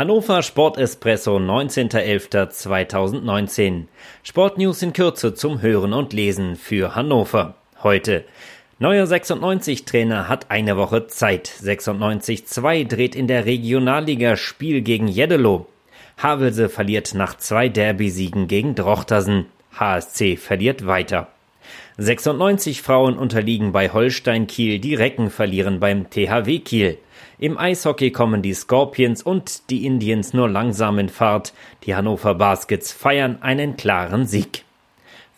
Hannover Sportespresso 19.11.2019. Sportnews in Kürze zum Hören und Lesen für Hannover. Heute. Neuer 96-Trainer hat eine Woche Zeit. 96-2 dreht in der Regionalliga Spiel gegen Jeddelo. Havelse verliert nach zwei Derby-Siegen gegen Drochtersen. HSC verliert weiter. 96 Frauen unterliegen bei Holstein Kiel, die Recken verlieren beim THW Kiel. Im Eishockey kommen die Scorpions und die Indians nur langsam in Fahrt. Die Hannover Baskets feiern einen klaren Sieg.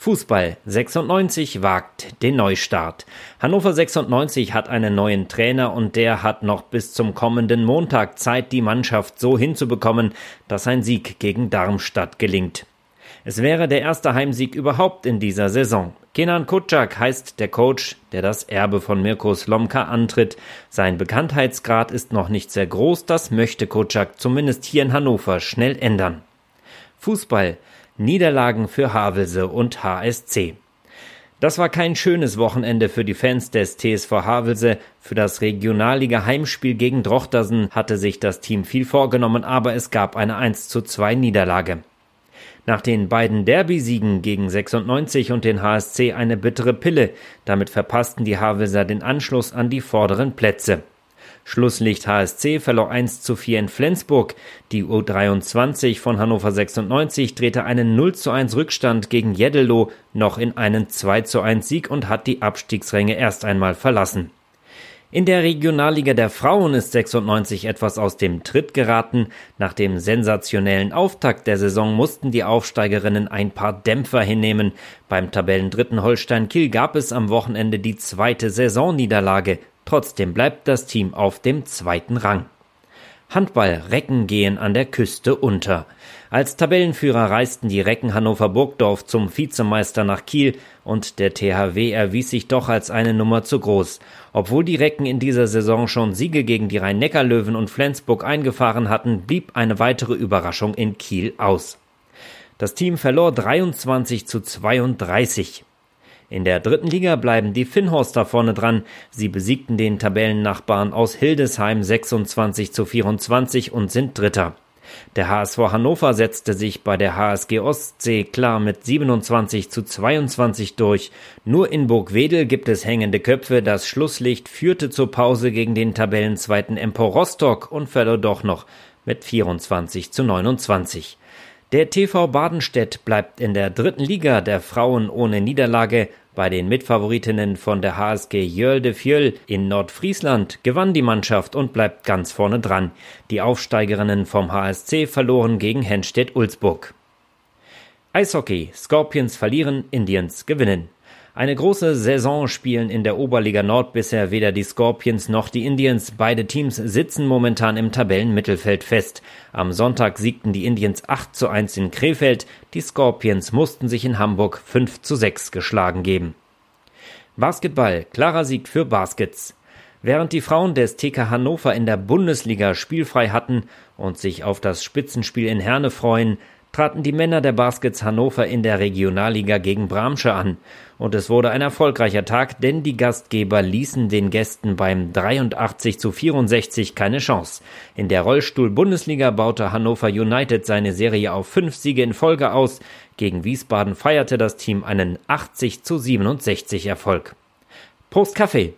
Fußball 96 wagt den Neustart. Hannover 96 hat einen neuen Trainer und der hat noch bis zum kommenden Montag Zeit, die Mannschaft so hinzubekommen, dass ein Sieg gegen Darmstadt gelingt. Es wäre der erste Heimsieg überhaupt in dieser Saison. Kenan Kutschak heißt der Coach, der das Erbe von Mirko Slomka antritt. Sein Bekanntheitsgrad ist noch nicht sehr groß, das möchte Kutschak zumindest hier in Hannover schnell ändern. Fußball. Niederlagen für Havelse und HSC. Das war kein schönes Wochenende für die Fans des TSV Havelse. Für das Regionalliga Heimspiel gegen Drochtersen hatte sich das Team viel vorgenommen, aber es gab eine 1 zu 2 Niederlage. Nach den beiden Derby-Siegen gegen 96 und den HSC eine bittere Pille. Damit verpassten die Havelser den Anschluss an die vorderen Plätze. Schlusslicht HSC verlor 1 zu 4 in Flensburg. Die U23 von Hannover 96 drehte einen 0 zu 1 Rückstand gegen Jeddelo noch in einen 2 zu 1 Sieg und hat die Abstiegsränge erst einmal verlassen. In der Regionalliga der Frauen ist 96 etwas aus dem Tritt geraten. Nach dem sensationellen Auftakt der Saison mussten die Aufsteigerinnen ein paar Dämpfer hinnehmen. Beim Tabellendritten Holstein Kiel gab es am Wochenende die zweite Saisonniederlage. Trotzdem bleibt das Team auf dem zweiten Rang. Handball Recken gehen an der Küste unter. Als Tabellenführer reisten die Recken Hannover Burgdorf zum Vizemeister nach Kiel und der THW erwies sich doch als eine Nummer zu groß. Obwohl die Recken in dieser Saison schon Siege gegen die Rhein-Neckar-Löwen und Flensburg eingefahren hatten, blieb eine weitere Überraschung in Kiel aus. Das Team verlor 23 zu 32. In der dritten Liga bleiben die Finnhorster vorne dran. Sie besiegten den Tabellennachbarn aus Hildesheim 26 zu 24 und sind Dritter. Der HSV Hannover setzte sich bei der HSG Ostsee klar mit 27 zu 22 durch. Nur in Burgwedel gibt es hängende Köpfe. Das Schlusslicht führte zur Pause gegen den Tabellenzweiten Empor Rostock und verlor doch noch mit 24 zu 29. Der TV Badenstedt bleibt in der dritten Liga der Frauen ohne Niederlage. Bei den Mitfavoritinnen von der HSG Jörl Fjöll in Nordfriesland gewann die Mannschaft und bleibt ganz vorne dran. Die Aufsteigerinnen vom HSC verloren gegen Henstedt-Ulzburg. Eishockey. Scorpions verlieren, Indians gewinnen. Eine große Saison spielen in der Oberliga Nord bisher weder die Scorpions noch die Indians. Beide Teams sitzen momentan im Tabellenmittelfeld fest. Am Sonntag siegten die Indians 8 zu 1 in Krefeld. Die Scorpions mussten sich in Hamburg 5 zu 6 geschlagen geben. Basketball. Klarer Sieg für Baskets. Während die Frauen des TK Hannover in der Bundesliga spielfrei hatten und sich auf das Spitzenspiel in Herne freuen, traten die Männer der Baskets Hannover in der Regionalliga gegen Bramsche an. Und es wurde ein erfolgreicher Tag, denn die Gastgeber ließen den Gästen beim 83 zu 64 keine Chance. In der Rollstuhl-Bundesliga baute Hannover United seine Serie auf fünf Siege in Folge aus. Gegen Wiesbaden feierte das Team einen 80 zu 67 Erfolg. Prost Kaffee!